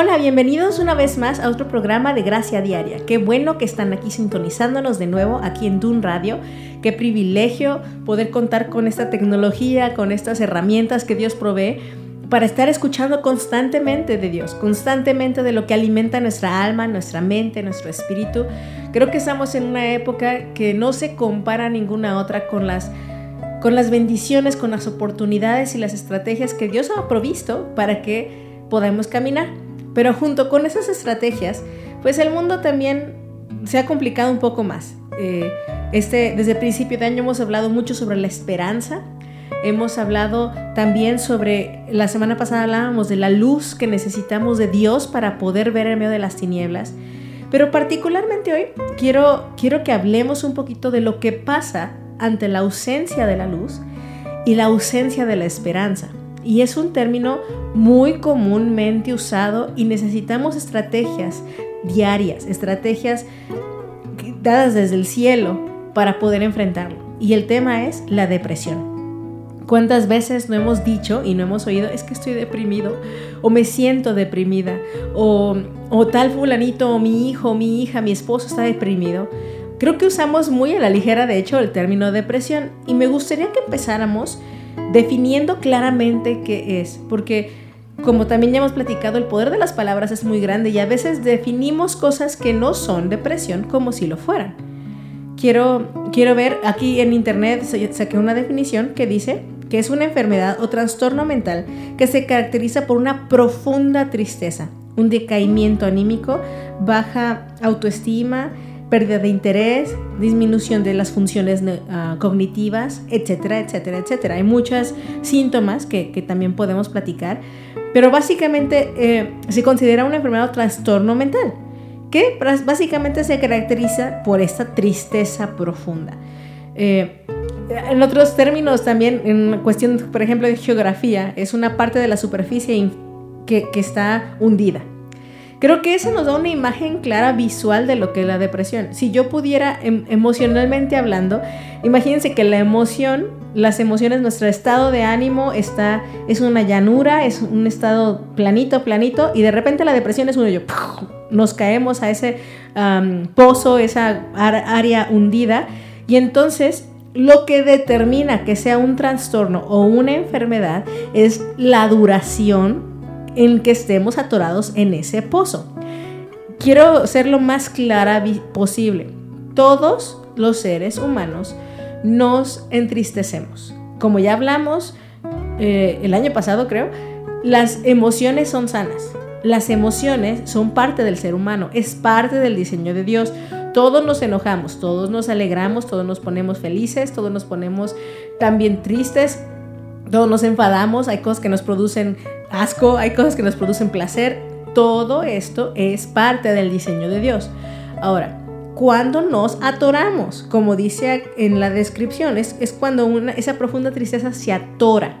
Hola, bienvenidos una vez más a otro programa de Gracia Diaria. Qué bueno que están aquí sintonizándonos de nuevo aquí en Dun Radio. Qué privilegio poder contar con esta tecnología, con estas herramientas que Dios provee para estar escuchando constantemente de Dios, constantemente de lo que alimenta nuestra alma, nuestra mente, nuestro espíritu. Creo que estamos en una época que no se compara ninguna otra con las con las bendiciones, con las oportunidades y las estrategias que Dios ha provisto para que podamos caminar. Pero junto con esas estrategias, pues el mundo también se ha complicado un poco más. Eh, este, desde el principio de año hemos hablado mucho sobre la esperanza. Hemos hablado también sobre, la semana pasada hablábamos de la luz que necesitamos de Dios para poder ver en medio de las tinieblas. Pero particularmente hoy quiero, quiero que hablemos un poquito de lo que pasa ante la ausencia de la luz y la ausencia de la esperanza. Y es un término muy comúnmente usado y necesitamos estrategias diarias, estrategias dadas desde el cielo para poder enfrentarlo. Y el tema es la depresión. ¿Cuántas veces no hemos dicho y no hemos oído, es que estoy deprimido, o me siento deprimida, o, o tal fulanito, o mi hijo, mi hija, mi esposo está deprimido? Creo que usamos muy a la ligera, de hecho, el término depresión. Y me gustaría que empezáramos definiendo claramente qué es, porque como también ya hemos platicado, el poder de las palabras es muy grande y a veces definimos cosas que no son depresión como si lo fueran. Quiero, quiero ver, aquí en internet saqué una definición que dice que es una enfermedad o trastorno mental que se caracteriza por una profunda tristeza, un decaimiento anímico, baja autoestima, pérdida de interés, disminución de las funciones ah, cognitivas, etcétera, etcétera, etcétera. Hay muchos síntomas que, que también podemos platicar, pero básicamente eh, se considera una enfermedad o trastorno mental que básicamente se caracteriza por esta tristeza profunda. Eh, en otros términos también, en cuestión, por ejemplo, de geografía, es una parte de la superficie que, que está hundida. Creo que eso nos da una imagen clara visual de lo que es la depresión. Si yo pudiera em, emocionalmente hablando, imagínense que la emoción, las emociones, nuestro estado de ánimo está, es una llanura, es un estado planito, planito, y de repente la depresión es uno nos caemos a ese pozo, esa área hundida, y entonces lo que determina que sea un trastorno o una enfermedad es la duración en que estemos atorados en ese pozo. Quiero ser lo más clara posible. Todos los seres humanos nos entristecemos. Como ya hablamos eh, el año pasado, creo, las emociones son sanas. Las emociones son parte del ser humano, es parte del diseño de Dios. Todos nos enojamos, todos nos alegramos, todos nos ponemos felices, todos nos ponemos también tristes, todos nos enfadamos, hay cosas que nos producen asco, hay cosas que nos producen placer. Todo esto es parte del diseño de Dios. Ahora, cuando nos atoramos, como dice en la descripción, es, cuando una, esa profunda tristeza se atora.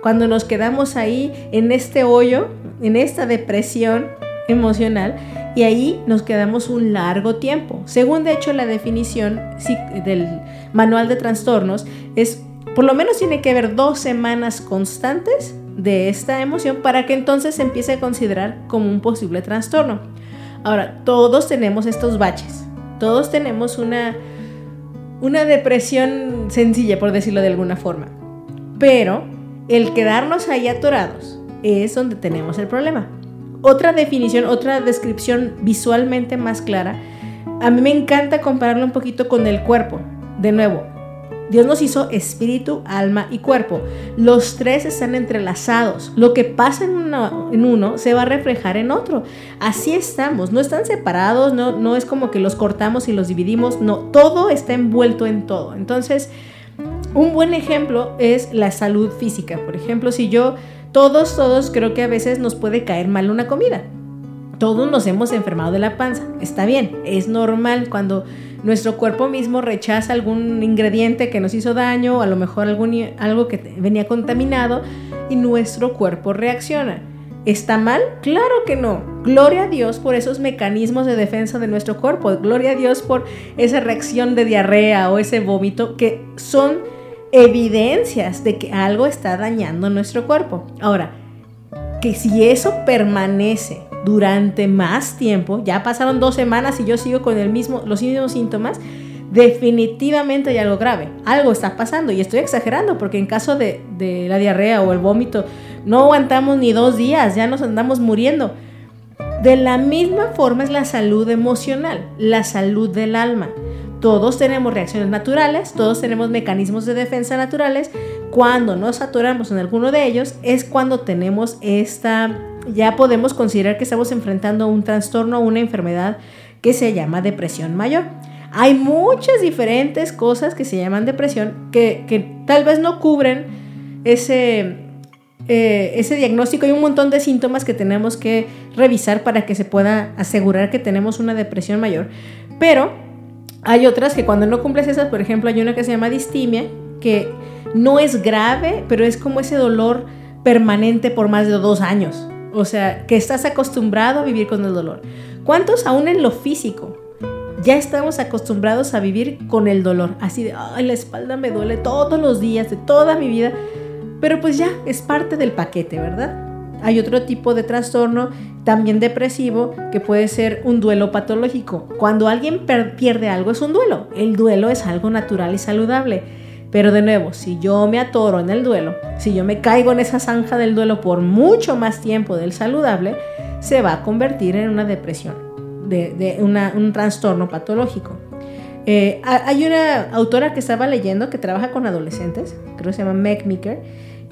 Cuando nos quedamos ahí en este hoyo, en esta depresión emocional, y ahí nos quedamos un largo tiempo. Según de hecho la definición del manual de trastornos, es por lo menos tiene que haber dos semanas constantes de esta emoción para que entonces se empiece a considerar como un posible trastorno. Ahora, todos tenemos estos baches, todos tenemos una, una depresión sencilla, por decirlo de alguna forma, pero el quedarnos ahí atorados es donde tenemos el problema. Otra definición, otra descripción visualmente más clara, a mí me encanta compararlo un poquito con el cuerpo. De nuevo, Dios nos hizo espíritu, alma y cuerpo. Los tres están entrelazados. Lo que pasa en uno, se va a reflejar en otro. Así estamos. No están separados, no, no es como que los cortamos y los dividimos. No, todo está envuelto en todo. Entonces, un buen ejemplo es la salud física. Por ejemplo, si yo, todos, todos creo que a veces nos puede caer mal una comida. todos nos hemos enfermado de la panza. Está bien, es normal cuando nuestro cuerpo mismo rechaza algún ingrediente que nos hizo daño, o a lo mejor algún, algo que venía contaminado y nuestro cuerpo reacciona. ¿Está mal? Claro que no. Gloria a Dios por esos mecanismos de defensa de nuestro cuerpo. Gloria a Dios por esa reacción de diarrea o ese vómito que son evidencias de que algo está dañando nuestro cuerpo. Ahora, que si eso permanece durante más tiempo, ya pasaron dos semanas y yo sigo con el mismo, los mismos síntomas, definitivamente hay algo grave, algo está pasando y estoy exagerando porque en caso de, de la diarrea o el vómito no aguantamos ni dos días, ya nos andamos muriendo. De la misma forma es la salud emocional, la salud del alma. Todos tenemos reacciones naturales, todos tenemos mecanismos de defensa naturales. Cuando nos atoramos en alguno de ellos es cuando tenemos esta, ya podemos considerar que estamos enfrentando un trastorno o una enfermedad que se llama depresión mayor. Hay muchas diferentes cosas que se llaman depresión que, que tal vez no cubren ese, eh, ese diagnóstico. Hay un montón de síntomas que tenemos que revisar para que se pueda asegurar que tenemos una depresión mayor. Pero hay otras que cuando no cumples esas, por ejemplo, hay una que se llama distimia, que no es grave, pero es como ese dolor permanente por más de dos años. O sea, que estás acostumbrado a vivir con el dolor. ¿Cuántos aún en lo físico? Ya estamos acostumbrados a vivir con el dolor. Así de, ay, la espalda me duele todos los días de toda mi vida. Pero pues ya es parte del paquete, ¿verdad? Hay otro tipo de trastorno también depresivo que puede ser un duelo patológico. Cuando alguien pierde algo es un duelo. El duelo es algo natural y saludable. Pero de nuevo, si yo me atoro en el duelo, si yo me caigo en esa zanja del duelo por mucho más tiempo del saludable, se va a convertir en una depresión, de, un trastorno patológico. Eh, hay una autora que estaba leyendo que trabaja con adolescentes, creo que se llama Meg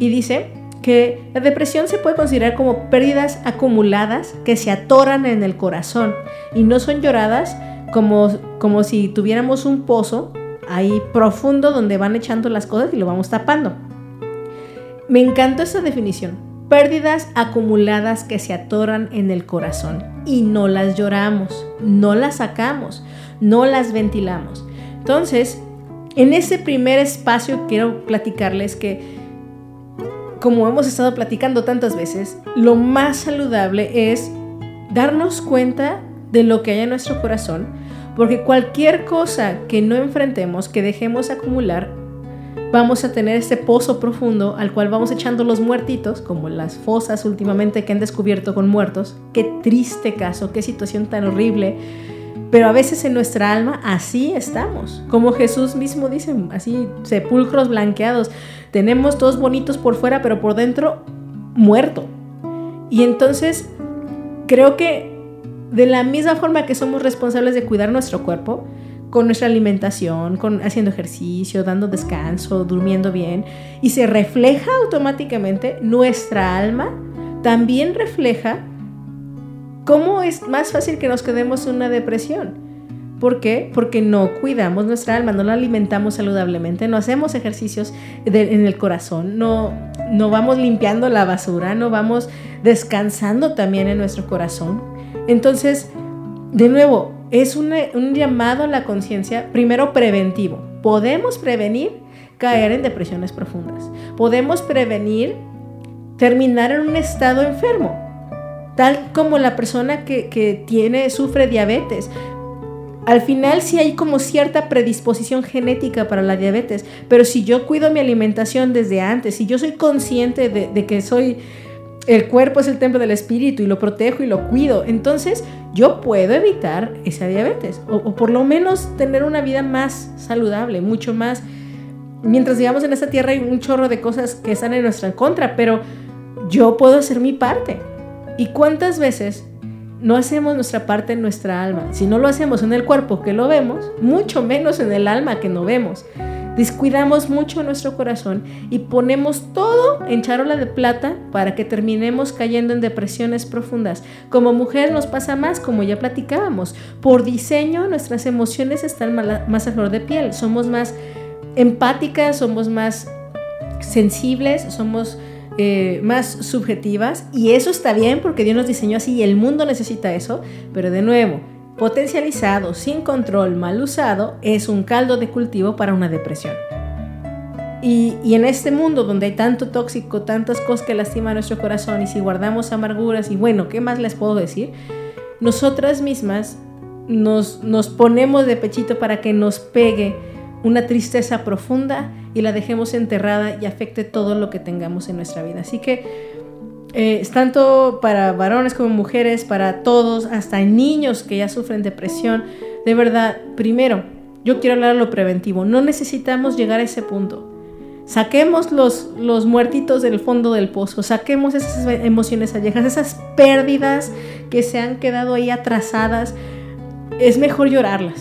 y dice que la depresión se puede considerar como pérdidas acumuladas que se atoran en el corazón y no son lloradas como, como si tuviéramos un pozo ahí profundo donde van echando las cosas y lo vamos tapando. Me encanta esa definición. Pérdidas acumuladas que se atoran en el corazón y no las lloramos, no las sacamos, no las ventilamos. Entonces, en ese primer espacio quiero platicarles que como hemos estado platicando tantas veces, lo más saludable es darnos cuenta de lo que hay en nuestro corazón, porque cualquier cosa que no enfrentemos, que dejemos acumular, vamos a tener ese pozo profundo al cual vamos echando los muertitos, como las fosas últimamente que han descubierto con muertos. Qué triste caso, qué situación tan horrible. Pero a veces en nuestra alma así estamos, como Jesús mismo dice, así sepulcros blanqueados. Tenemos todos bonitos por fuera, pero por dentro muerto. Y entonces creo que de la misma forma que somos responsables de cuidar nuestro cuerpo, con nuestra alimentación, con haciendo ejercicio, dando descanso, durmiendo bien, y se refleja automáticamente nuestra alma, también refleja cómo es más fácil que nos quedemos en una depresión. ¿Por qué? Porque no cuidamos nuestra alma, no la alimentamos saludablemente, no hacemos ejercicios en el corazón, no, no vamos limpiando la basura, no vamos descansando también en nuestro corazón. Entonces, de nuevo, es un, llamado a la conciencia, primero preventivo. Podemos prevenir caer en depresiones profundas. Podemos prevenir terminar en un estado enfermo, tal como la persona que, que tiene, sufre diabetes al final sí hay como cierta predisposición genética para la diabetes, pero si yo cuido mi alimentación desde antes, si yo soy consciente de, que soy, el cuerpo es el templo del espíritu y lo protejo y lo cuido, entonces yo puedo evitar esa diabetes o, por lo menos tener una vida más saludable, mucho más. Mientras digamos en esta tierra hay un chorro de cosas que están en nuestra contra, pero yo puedo hacer mi parte. ¿Y cuántas veces no hacemos nuestra parte en nuestra alma. Si no lo hacemos en el cuerpo que lo vemos, mucho menos en el alma que no vemos. Descuidamos mucho nuestro corazón y ponemos todo en charola de plata para que terminemos cayendo en depresiones profundas. Como mujer nos pasa más, como ya platicábamos. Por diseño nuestras emociones están más a flor de piel. Somos más empáticas, somos más sensibles, somos eh, más subjetivas y eso está bien porque Dios nos diseñó así y el mundo necesita eso, pero de nuevo, potencializado, sin control, mal usado, es un caldo de cultivo para una depresión. Y, en este mundo donde hay tanto tóxico, tantas cosas que lastiman nuestro corazón y si guardamos amarguras y bueno, ¿qué más les puedo decir? Nosotras mismas nos, nos ponemos de pechito para que nos pegue una tristeza profunda y la dejemos enterrada y afecte todo lo que tengamos en nuestra vida. Así que eh, es tanto para varones como mujeres, para todos, hasta niños que ya sufren depresión, de verdad, primero, yo quiero hablar de lo preventivo, no necesitamos llegar a ese punto. Saquemos los, los muertitos del fondo del pozo, saquemos esas emociones ayejas, esas pérdidas que se han quedado ahí atrasadas. Es mejor llorarlas.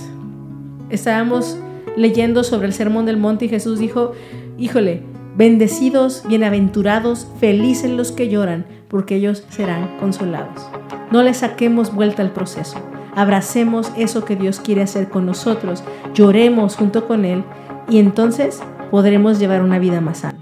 Estábamos leyendo sobre el Sermón del Monte y Jesús dijo, híjole, bendecidos, bienaventurados, felices los que lloran, porque ellos serán consolados. No le saquemos vuelta al proceso. Abracemos eso que Dios quiere hacer con nosotros, lloremos junto con Él y entonces podremos llevar una vida más sana.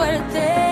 Con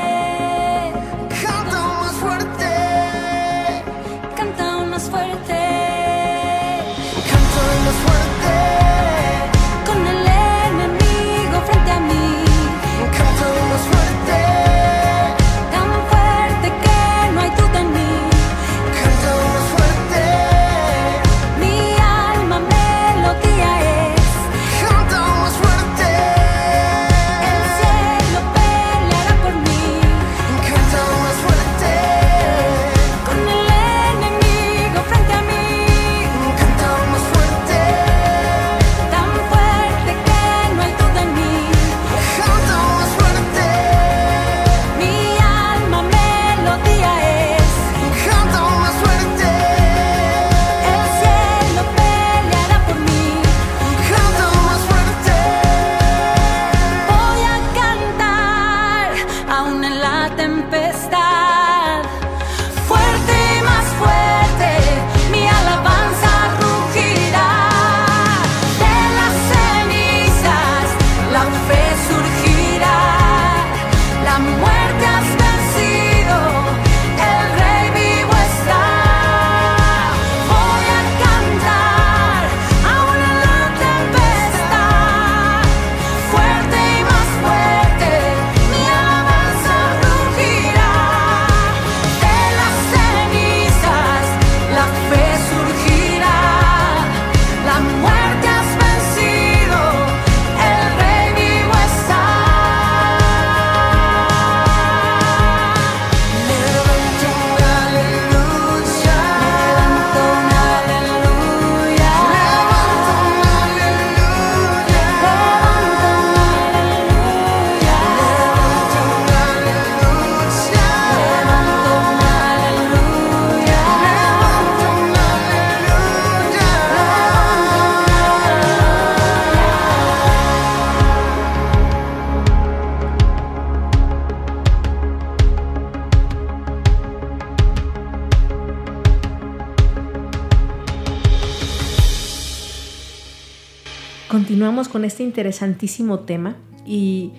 este interesantísimo tema y,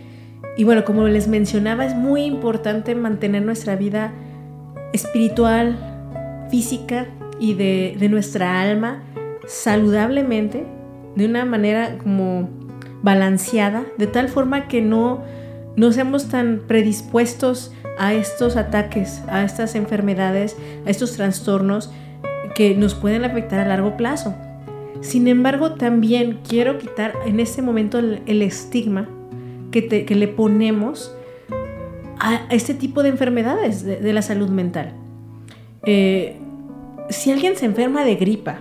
bueno, como les mencionaba, es muy importante mantener nuestra vida espiritual, física y de, de nuestra alma saludablemente, de una manera como balanceada, de tal forma que no, no seamos tan predispuestos a estos ataques, a estas enfermedades, a estos trastornos que nos pueden afectar a largo plazo. Sin embargo, también quiero quitar en este momento el, estigma que, le ponemos a este tipo de enfermedades de, la salud mental. Eh, si alguien se enferma de gripa,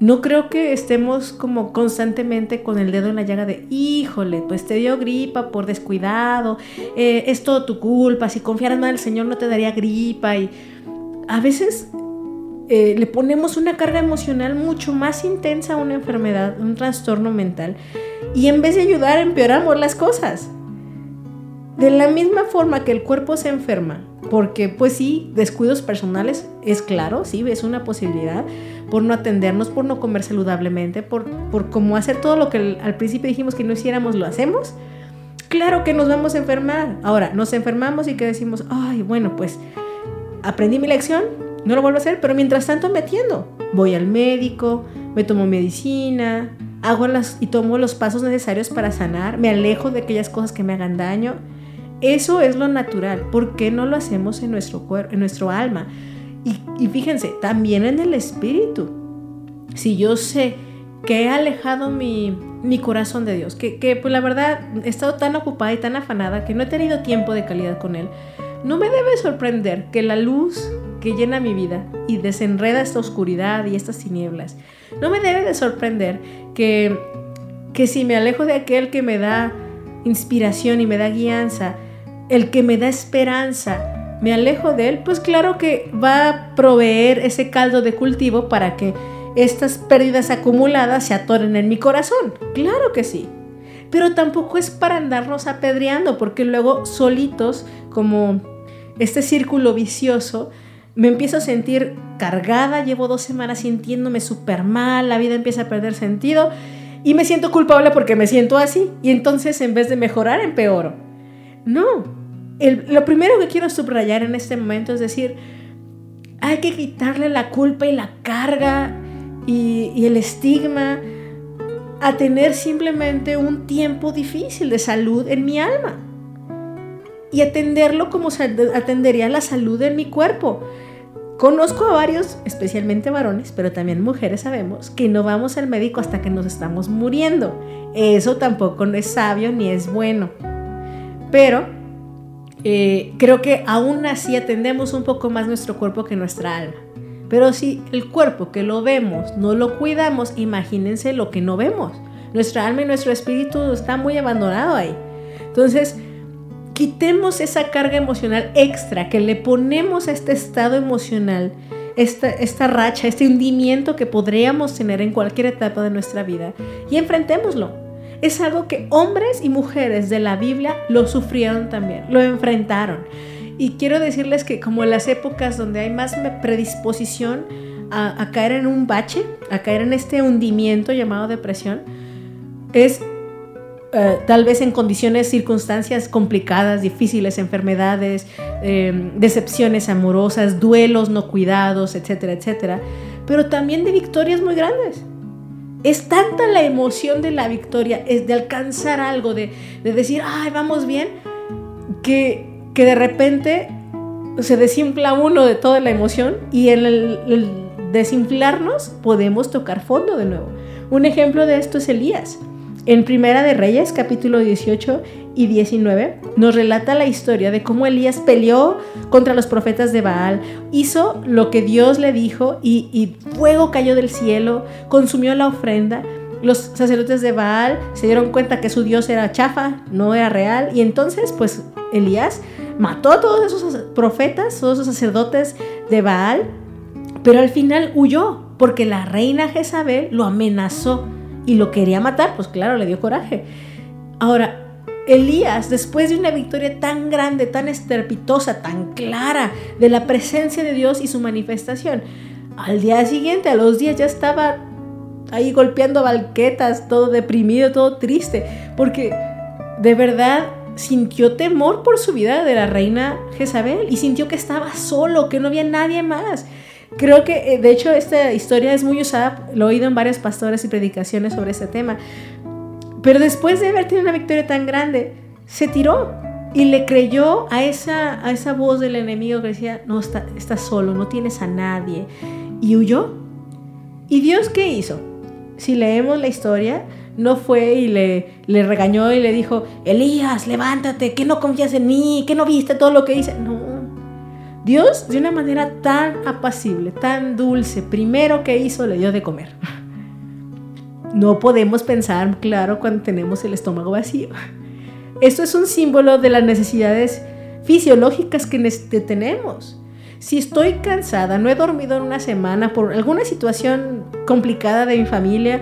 no creo que estemos como constantemente con el dedo en la llaga de, híjole, pues te dio gripa por descuidado, eh, es todo tu culpa, si confiaras más Señor no te daría gripa. Y a veces eh, le ponemos una carga emocional mucho más intensa a una enfermedad, un trastorno mental, y en vez de ayudar empeoramos las cosas. De la misma forma que el cuerpo se enferma, porque pues sí, descuidos personales es claro, sí, es una posibilidad, por no atendernos, por no comer saludablemente, por, por como hacer todo lo que al principio dijimos que no hiciéramos, lo hacemos. Claro que nos vamos a enfermar. Ahora, nos enfermamos y que decimos, ay, bueno, pues aprendí mi lección, no lo vuelvo a hacer, pero mientras tanto me atiendo. Voy al médico, me tomo medicina, hago las y tomo los pasos necesarios para sanar, me alejo de aquellas cosas que me hagan daño. Eso es lo natural. ¿Por qué no lo hacemos en nuestro cuerpo, en nuestro alma? Y, fíjense, también en el espíritu. Si yo sé que he alejado mi, corazón de Dios, que, que pues la verdad he estado tan ocupada y tan afanada que no he tenido tiempo de calidad con Él, no me debe sorprender que la luz que llena mi vida y desenreda esta oscuridad y estas tinieblas. No me debe de sorprender que, que si me alejo de aquel que me da inspiración y me da guianza, el que me da esperanza, me alejo de él, pues claro que va a proveer ese caldo de cultivo para que estas pérdidas acumuladas se atoren en mi corazón. Claro que sí. Pero tampoco es para andarnos apedreando, porque luego solitos, como este círculo vicioso, me empiezo a sentir cargada, llevo dos semanas sintiéndome súper mal, la vida empieza a perder sentido y me siento culpable porque me siento así y entonces en vez de mejorar empeoro. No, lo primero que quiero subrayar en este momento es decir, hay que quitarle la culpa y la carga y, y el estigma a tener simplemente un tiempo difícil de salud en mi alma y atenderlo como atendería la salud en mi cuerpo. Conozco a varios, especialmente varones, pero también mujeres sabemos que no vamos al médico hasta que nos estamos muriendo. Eso tampoco no es sabio ni es bueno. Pero eh, creo que aún así atendemos un poco más nuestro cuerpo que nuestra alma. Pero si el cuerpo que lo vemos no lo cuidamos, imagínense lo que no vemos. Nuestra alma y nuestro espíritu está muy abandonado ahí. Entonces, quitemos esa carga emocional extra que le ponemos a este estado emocional, esta, esta racha, este hundimiento que podríamos tener en cualquier etapa de nuestra vida y enfrentémoslo. Es algo que hombres y mujeres de la Biblia lo sufrieron también, lo enfrentaron. Y quiero decirles que como en las épocas donde hay más predisposición a, a caer en un bache, a caer en este hundimiento llamado depresión, es eh, tal vez en condiciones, circunstancias complicadas, difíciles, enfermedades, em, decepciones amorosas, duelos no cuidados, etcétera, etcétera, pero también de victorias muy grandes. Es tanta la emoción de la victoria, es de alcanzar algo, de, decir, ay, vamos bien, que, que de repente se desinfla uno de toda la emoción y en el desinflarnos podemos tocar fondo de nuevo. Un ejemplo de esto es Elías. En Primera de Reyes, capítulo 18 y 19, nos relata la historia de cómo Elías peleó contra los profetas de Baal, hizo lo que Dios le dijo y, y fuego cayó del cielo, consumió la ofrenda. Los sacerdotes de Baal se dieron cuenta que su Dios era chafa, no era real, y entonces pues Elías mató a todos esos profetas, todos esos sacerdotes de Baal, pero al final huyó porque la reina Jezabel lo amenazó y lo quería matar, pues claro, le dio coraje. Ahora, Elías, después de una victoria tan grande, tan estrepitosa, tan clara de la presencia de Dios y su manifestación, al día siguiente, a los días, ya estaba ahí golpeando balquetas, todo deprimido, todo triste, porque de verdad sintió temor por su vida de la reina Jezabel y sintió que estaba solo, que no había nadie más. Creo que, eh, de hecho, esta historia es muy usada, lo he oído en varios pastores y predicaciones sobre este tema. Pero después de haber tenido una victoria tan grande, se tiró y le creyó a esa, a esa voz del enemigo que decía, no, está, estás solo, no tienes a nadie. Y huyó. ¿Y Dios qué hizo? Si leemos la historia, no fue y le, le regañó y le dijo, Elías, levántate, que no confías en mí, que no viste todo lo que hice. No. Dios, de una manera tan apacible, tan dulce, primero que hizo, le dio de comer. No podemos pensar, claro, cuando tenemos el estómago vacío. Esto es un símbolo de las necesidades fisiológicas que tenemos. Si estoy cansada, no he dormido en una semana por alguna situación complicada de mi familia,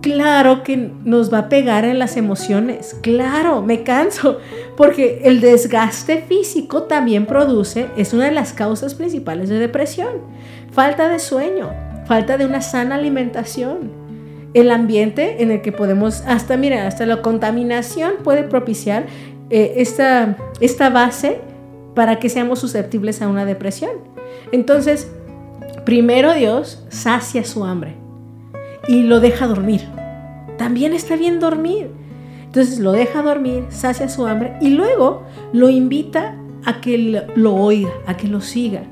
claro que nos va a pegar en las emociones. Claro, me canso, porque el desgaste físico también produce, es una de las causas principales de depresión. Falta de sueño, falta de una sana alimentación el ambiente en el que podemos, hasta, mira, hasta la contaminación puede propiciar eh, esta, esta base para que seamos susceptibles a una depresión. Entonces, primero Dios sacia su hambre y lo deja dormir. También está bien dormir. Entonces lo deja dormir, sacia su hambre y luego lo invita a que lo oiga, a que lo siga.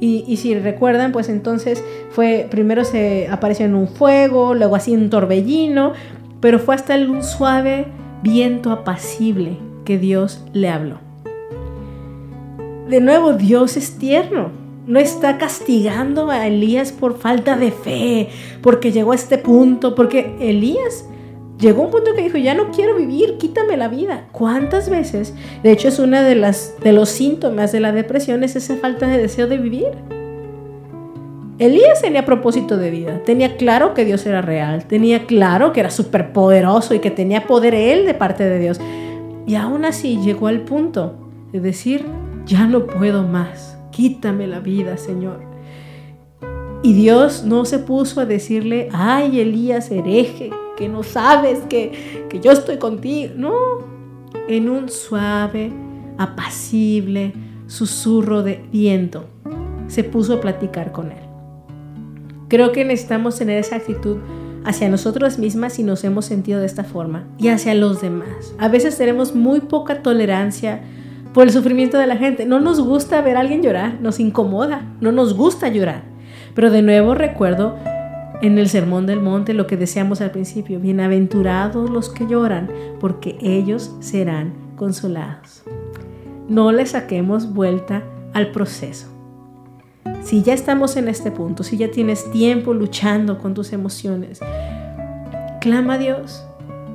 Y, si recuerdan, pues entonces fue, primero se apareció en un fuego, luego así un torbellino, pero fue hasta el, un suave viento apacible que Dios le habló. De nuevo, Dios es tierno. No está castigando a Elías por falta de fe, porque llegó a este punto, porque Elías llegó un punto que dijo, ya no quiero vivir, quítame la vida. ¿Cuántas veces? De hecho, es uno de, las, de los síntomas de la depresión, es esa falta de deseo de vivir. Elías tenía propósito de vida, tenía claro que Dios era real, tenía claro que era superpoderoso y que tenía poder él de parte de Dios. Y aún así llegó al punto de decir, ya no puedo más, quítame la vida, Señor. Y Dios no se puso a decirle, ay, Elías, hereje, que no sabes que, que yo estoy contigo. No, en un suave, apacible susurro de viento, se puso a platicar con él. Creo que necesitamos tener esa actitud hacia nosotros mismas si nos hemos sentido de esta forma y hacia los demás. A veces tenemos muy poca tolerancia por el sufrimiento de la gente. No nos gusta ver a alguien llorar, nos incomoda, no nos gusta llorar. Pero de nuevo recuerdo en el Sermón del Monte lo que decíamos al principio, bienaventurados los que lloran, porque ellos serán consolados. No le saquemos vuelta al proceso. Si ya estamos en este punto, si ya tienes tiempo luchando con tus emociones, clama a Dios.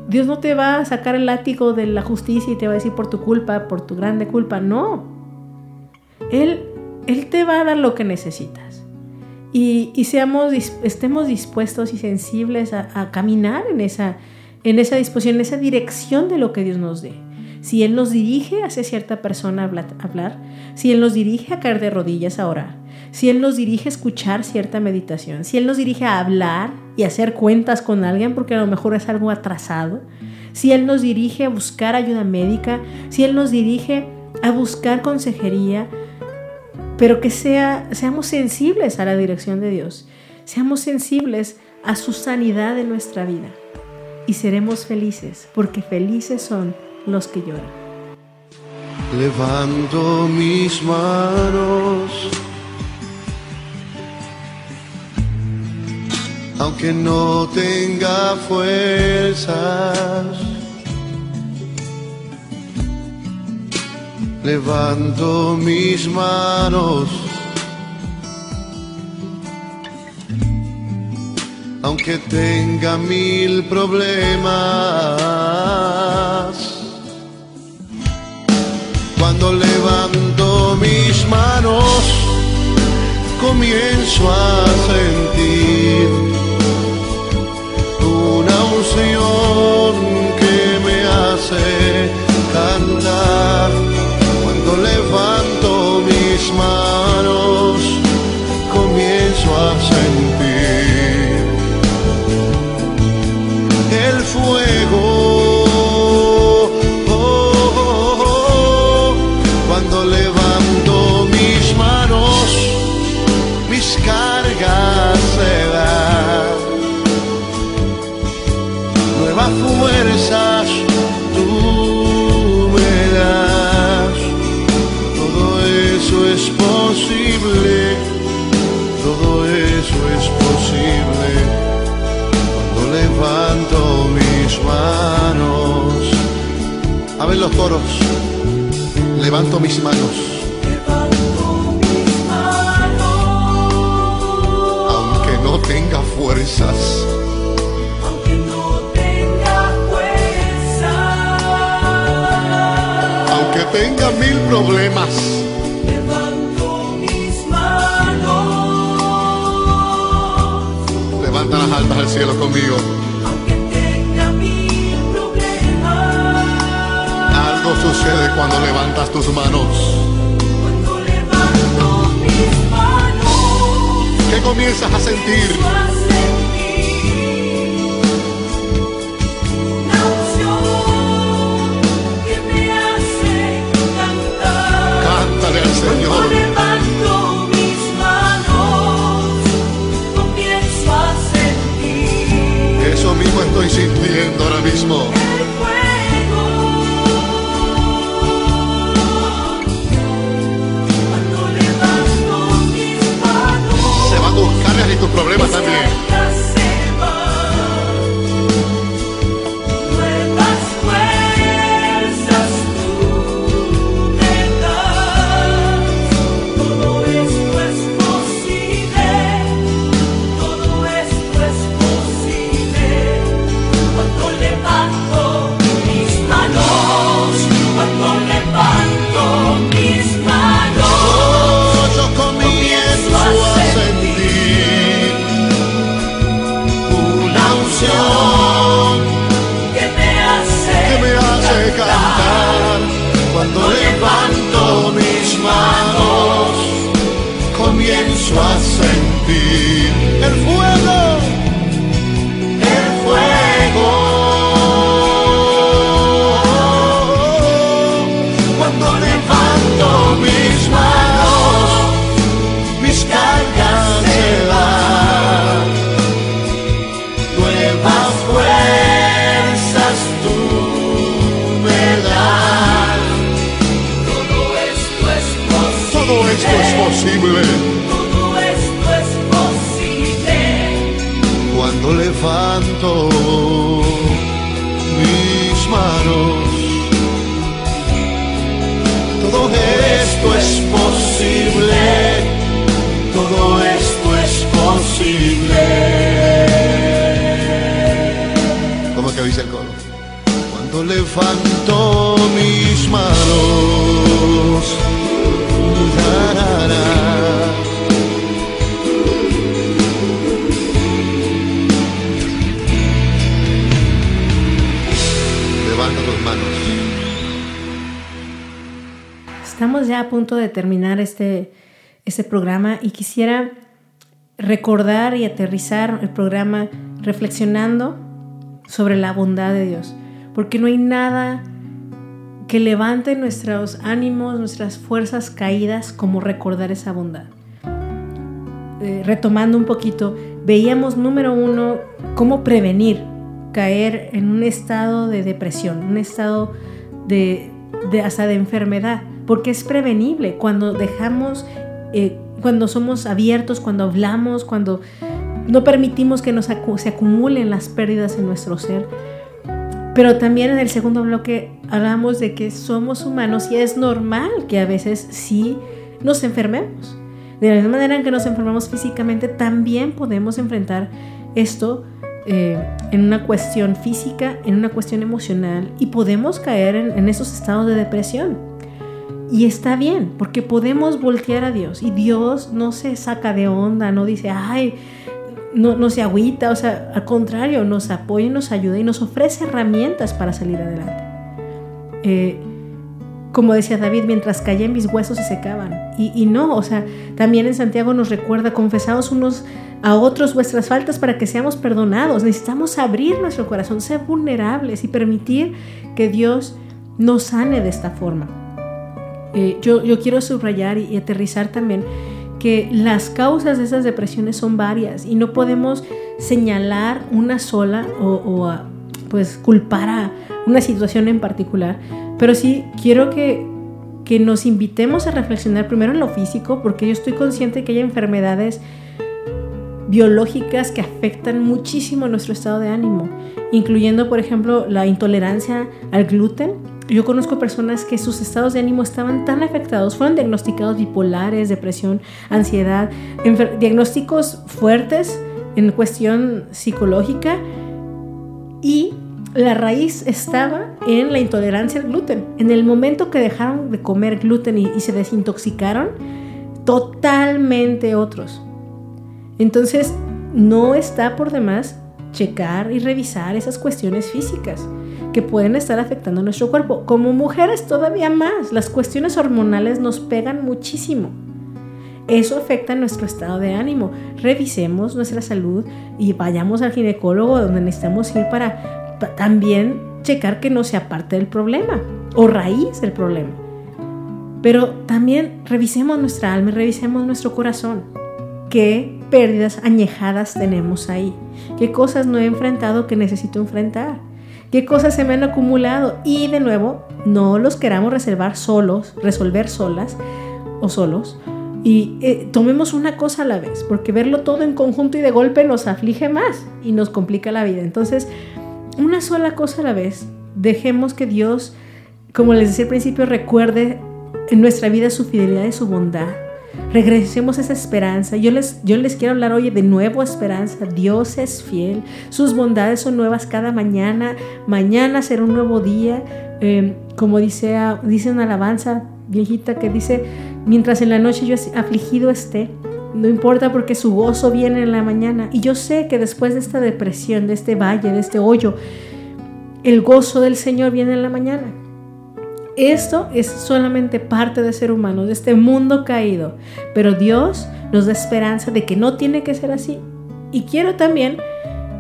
Dios no te va a sacar el látigo de la justicia y te va a decir por tu culpa, por tu grande culpa. No. Él, él te va a dar lo que necesitas y, seamos, estemos dispuestos y sensibles a, caminar en esa, en esa disposición, en esa dirección de lo que Dios nos dé. Si Él nos dirige hacia cierta persona hablar, si Él nos dirige a caer de rodillas a orar, si Él nos dirige a escuchar cierta meditación, si Él nos dirige a hablar y hacer cuentas con alguien porque a lo mejor es algo atrasado, si Él nos dirige a buscar ayuda médica, si Él nos dirige a buscar consejería, pero que sea, seamos sensibles a la dirección de Dios, seamos sensibles a su sanidad en nuestra vida y seremos felices, porque felices son los que lloran. Levanto mis manos, aunque no tenga fuerzas levanto mis manos. Aunque tenga mil problemas, cuando levanto mis manos, comienzo a sentir una unción que me hace cantar los coros. Levanto mis manos. Aunque no tenga fuerzas. Aunque no tenga fuerza, Aunque tenga mil problemas. levanto mis manos. Levanta las almas al cielo conmigo. Sucede cuando levantas tus manos. cuando levanto mis manos, ¿Qué comienzas a sentir? a sentir la unción que me hace cantar. Cántale al Cuando Señor. levanto mis manos, comienzo a sentir Eso mismo estoy sintiendo ahora mismo. Tus problemas también. Levanto mis manos. Levanta tus manos. Estamos ya a punto de terminar este, este programa y quisiera recordar y aterrizar el programa reflexionando sobre la bondad de Dios, porque no hay nada que levante nuestros ánimos, nuestras fuerzas caídas como recordar esa bondad. Eh, retomando un poquito, veíamos número uno, cómo prevenir caer en un estado de depresión, un estado de, de hasta de enfermedad, porque es prevenible cuando dejamos, eh, cuando somos abiertos, cuando hablamos, cuando no permitimos que se acumulen las pérdidas en nuestro ser. Pero también en el segundo bloque hablamos de que somos humanos y es normal que a veces sí nos enfermemos. De la misma manera en que nos enfermamos físicamente, también podemos enfrentar esto eh, en una cuestión física, en una cuestión emocional y podemos caer en, en esos estados de depresión. Y está bien, porque podemos voltear a Dios y Dios no se saca de onda, no dice, ay, no, no se agüita, o sea, al contrario, nos apoya y nos ayuda y nos ofrece herramientas para salir adelante. Eh, como decía David, mientras caían mis huesos se secaban. Y, no, o sea, también en Santiago nos recuerda, confesados unos a otros vuestras faltas para que seamos perdonados. Necesitamos abrir nuestro corazón, ser vulnerables y permitir que Dios nos sane de esta forma. Eh, yo, yo quiero subrayar y aterrizar también que las causas de esas depresiones son varias y no podemos señalar una sola o, o a, pues culpar a una situación en particular, pero sí quiero que, que nos invitemos a reflexionar primero en lo físico, porque yo estoy consciente que hay enfermedades biológicas que afectan muchísimo nuestro estado de ánimo, incluyendo, por ejemplo, la intolerancia al gluten, yo conozco personas que sus estados de ánimo estaban tan afectados, fueron diagnosticados bipolares, depresión, ansiedad, diagnósticos fuertes en cuestión psicológica y la raíz estaba en la intolerancia al gluten. En el momento que dejaron de comer gluten y, se desintoxicaron, totalmente otros. Entonces, no está por demás checar y revisar esas cuestiones físicas que pueden estar afectando nuestro cuerpo. Como mujeres todavía más, las cuestiones hormonales nos pegan muchísimo. Eso afecta nuestro estado de ánimo. Revisemos nuestra salud y vayamos al ginecólogo donde necesitamos ir para, también checar que no sea parte del problema o raíz del problema. Pero también revisemos nuestra alma y revisemos nuestro corazón. ¿Qué pérdidas añejadas tenemos ahí? ¿Qué cosas no he enfrentado que necesito enfrentar? ¿Qué cosas se me han acumulado? Y de nuevo, no los queramos reservar solos, resolver solas o solos. Y eh, tomemos una cosa a la vez, porque verlo todo en conjunto y de golpe nos aflige más y nos complica la vida. Entonces, una sola cosa a la vez. Dejemos que Dios, como les decía al principio, recuerde en nuestra vida su fidelidad y su bondad. Regresemos a esa esperanza. Yo les, yo les quiero hablar hoy de nuevo esperanza. Dios es fiel. Sus bondades son nuevas cada mañana. Mañana será un nuevo día. Eh, como dice, dice una alabanza viejita que dice, mientras en la noche yo afligido esté, no importa porque su gozo viene en la mañana. Y yo sé que después de esta depresión, de este valle, de este hoyo, el gozo del Señor viene en la mañana. Esto es solamente parte de ser humano, de este mundo caído. Pero Dios nos da esperanza de que no tiene que ser así. Y quiero también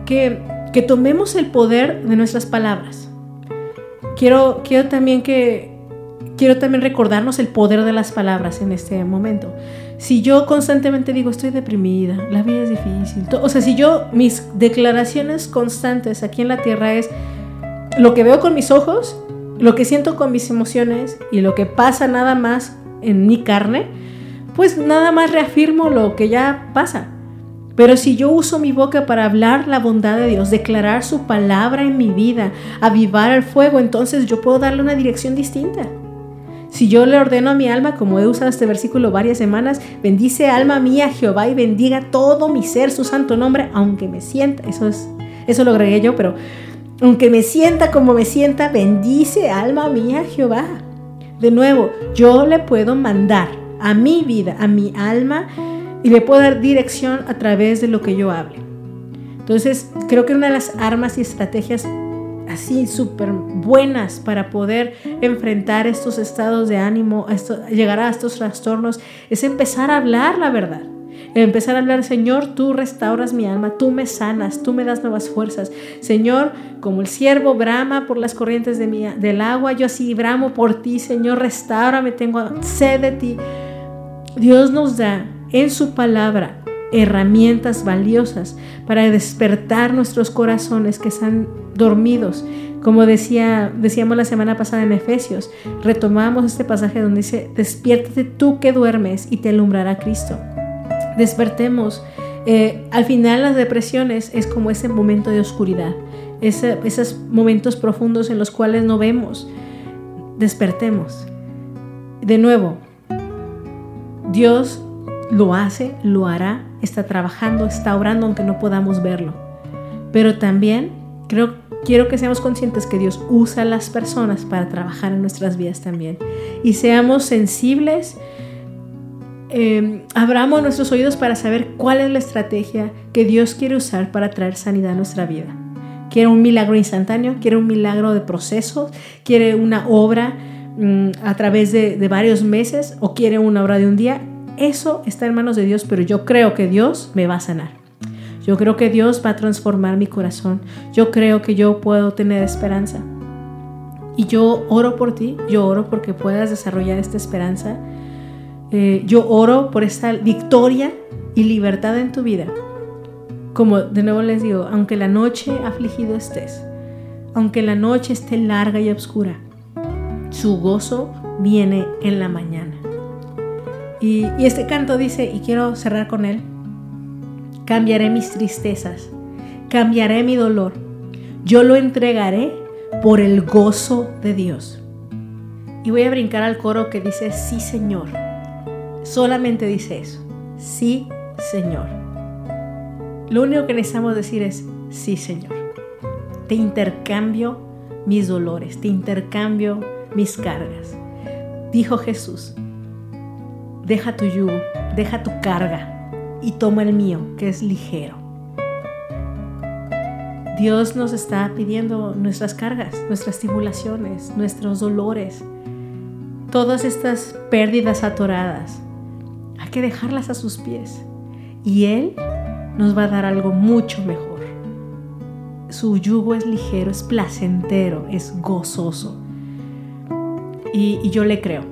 que, que tomemos el poder de nuestras palabras. Quiero, quiero también que quiero también recordarnos el poder de las palabras en este momento. Si yo constantemente digo estoy deprimida, la vida es difícil, o sea, si yo mis declaraciones constantes aquí en la tierra es lo que veo con mis ojos lo que siento con mis emociones y lo que pasa nada más en mi carne, pues nada más reafirmo lo que ya pasa. Pero si yo uso mi boca para hablar la bondad de Dios, declarar su palabra en mi vida, avivar el fuego, entonces yo puedo darle una dirección distinta. Si yo le ordeno a mi alma, como he usado este versículo varias semanas, bendice alma mía Jehová y bendiga todo mi ser su santo nombre, aunque me sienta, eso es, eso lo agregué yo, pero aunque me sienta como me sienta, bendice alma mía Jehová. De nuevo, yo le puedo mandar a mi vida, a mi alma, y le puedo dar dirección a través de lo que yo hable. Entonces, creo que una de las armas y estrategias así súper buenas para poder enfrentar estos estados de ánimo, llegar a estos trastornos, es empezar a hablar la verdad empezar a hablar, Señor, tú restauras mi alma, tú me sanas, tú me das nuevas fuerzas. Señor, como el siervo brama por las corrientes del agua, yo así bramo por ti, Señor, restaurame, tengo sed de ti. Dios nos da en su palabra herramientas valiosas para despertar nuestros corazones que están dormidos. Como decía, decíamos la semana pasada en Efesios, retomamos este pasaje donde dice, despiértate tú que duermes y te alumbrará Cristo despertemos. Eh, al final las depresiones es como ese momento de oscuridad, esos momentos profundos en los cuales no vemos. Despertemos. De nuevo, Dios lo hace, lo hará, está trabajando, está obrando aunque no podamos verlo. Pero también creo, quiero que seamos conscientes que Dios usa a las personas para trabajar en nuestras vidas también. Y seamos sensibles eh, abramos nuestros oídos para saber cuál es la estrategia que Dios quiere usar para traer sanidad a nuestra vida. Quiere un milagro instantáneo, quiere un milagro de procesos, quiere una obra mm, a través de varios meses o quiere una obra de un día. Eso está en manos de Dios, pero yo creo que Dios me va a sanar. Yo creo que Dios va a transformar mi corazón. Yo creo que yo puedo tener esperanza. Y yo oro por ti, yo oro porque puedas desarrollar esta esperanza eh, yo oro por esta victoria y libertad en tu vida. Como de nuevo les digo, aunque la noche afligido estés, aunque la noche esté larga y oscura, su gozo viene en la mañana. Y, y este canto dice, y quiero cerrar con él, cambiaré mis tristezas, cambiaré mi dolor, yo lo entregaré por el gozo de Dios. Y voy a brincar al coro que dice, sí Señor. Solamente dice eso. Sí Señor. Lo único que necesitamos decir es, sí Señor. Te intercambio mis dolores, te intercambio mis cargas. Dijo Jesús, deja tu yugo, deja tu carga y toma el mío, que es ligero. Dios nos está pidiendo nuestras cargas, nuestras tribulaciones, nuestros dolores, todas estas pérdidas atoradas. Que dejarlas a sus pies y Él nos va a dar algo mucho mejor. Su yugo es ligero, es placentero, es gozoso. Y, y yo le creo.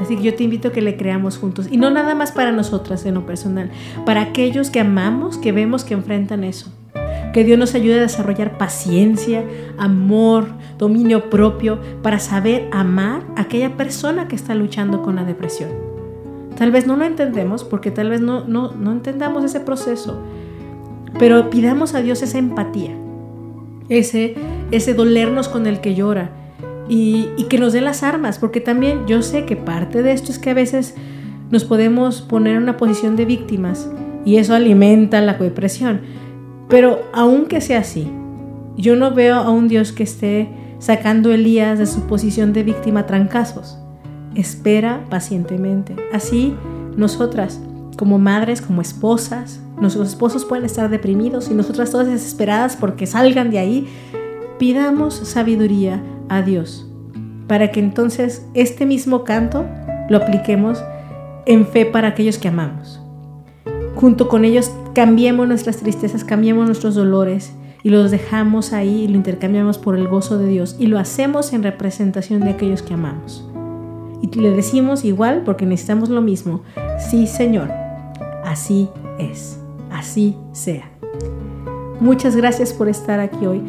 Así que yo te invito a que le creamos juntos. Y no nada más para nosotras en lo personal, para aquellos que amamos, que vemos que enfrentan eso. Que Dios nos ayude a desarrollar paciencia, amor, dominio propio para saber amar a aquella persona que está luchando con la depresión. Tal vez no lo entendemos porque tal vez no, no, no entendamos ese proceso, pero pidamos a Dios esa empatía, ese, ese dolernos con el que llora y, y que nos dé las armas, porque también yo sé que parte de esto es que a veces nos podemos poner en una posición de víctimas y eso alimenta la depresión. Pero aunque sea así, yo no veo a un Dios que esté sacando a Elías de su posición de víctima trancazos. Espera pacientemente. Así, nosotras, como madres, como esposas, nuestros esposos pueden estar deprimidos y nosotras todas desesperadas porque salgan de ahí, pidamos sabiduría a Dios para que entonces este mismo canto lo apliquemos en fe para aquellos que amamos. Junto con ellos cambiemos nuestras tristezas, cambiemos nuestros dolores y los dejamos ahí y lo intercambiamos por el gozo de Dios y lo hacemos en representación de aquellos que amamos. Y le decimos igual porque necesitamos lo mismo, sí Señor, así es, así sea. Muchas gracias por estar aquí hoy.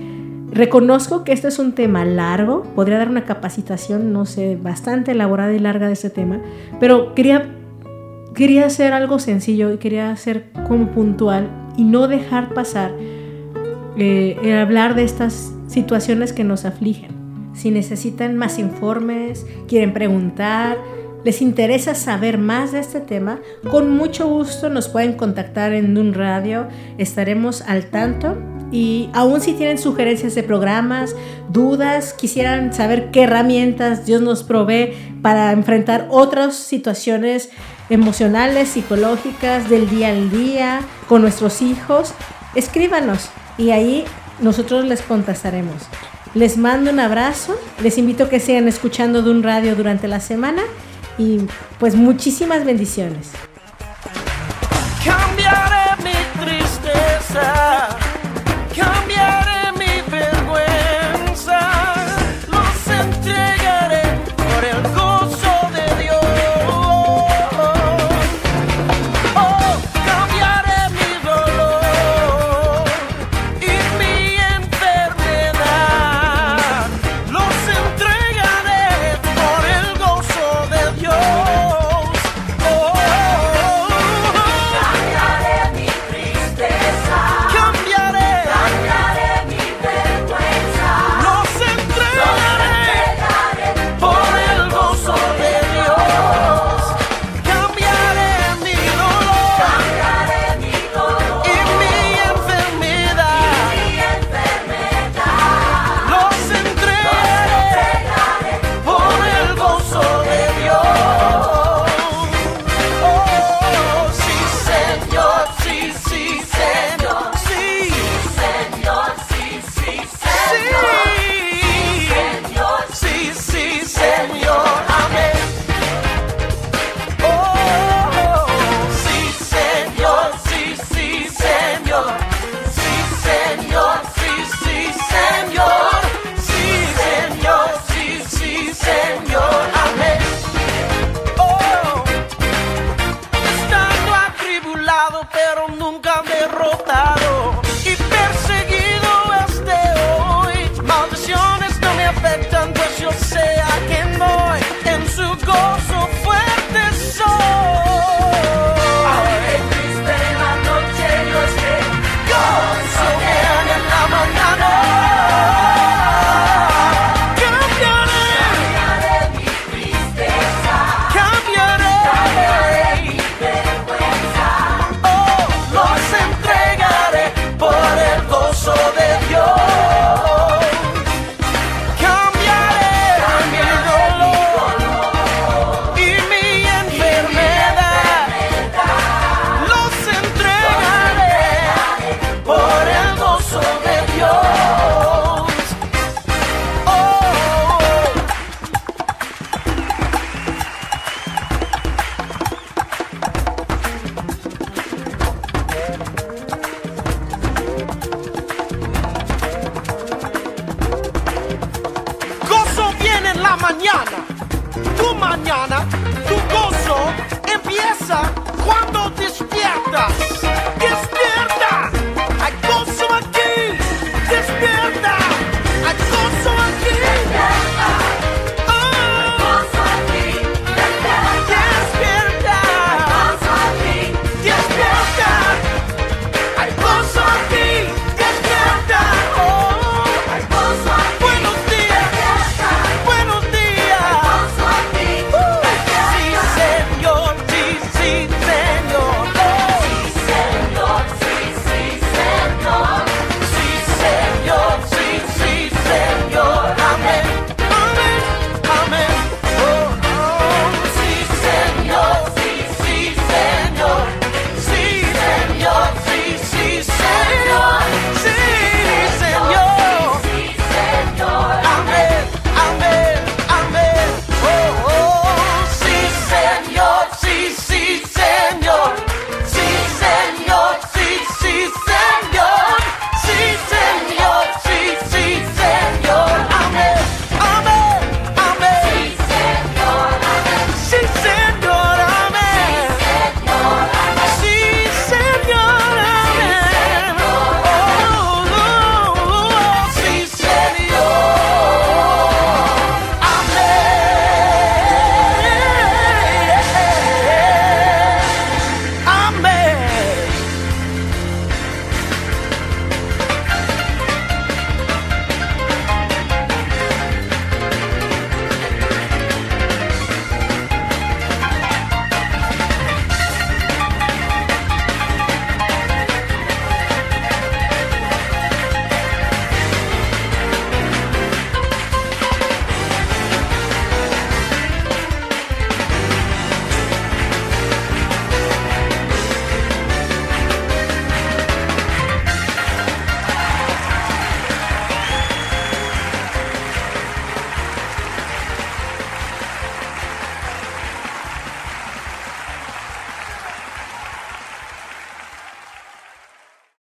Reconozco que este es un tema largo, podría dar una capacitación, no sé, bastante elaborada y larga de este tema, pero quería, quería hacer algo sencillo y quería hacer como puntual y no dejar pasar eh, el hablar de estas situaciones que nos afligen. Si necesitan más informes, quieren preguntar, les interesa saber más de este tema, con mucho gusto nos pueden contactar en un radio, estaremos al tanto y aún si tienen sugerencias de programas, dudas, quisieran saber qué herramientas Dios nos provee para enfrentar otras situaciones emocionales, psicológicas, del día al día, con nuestros hijos, escríbanos y ahí nosotros les contestaremos. Les mando un abrazo, les invito a que sigan escuchando de un radio durante la semana y pues muchísimas bendiciones. Cambiaré mi tristeza,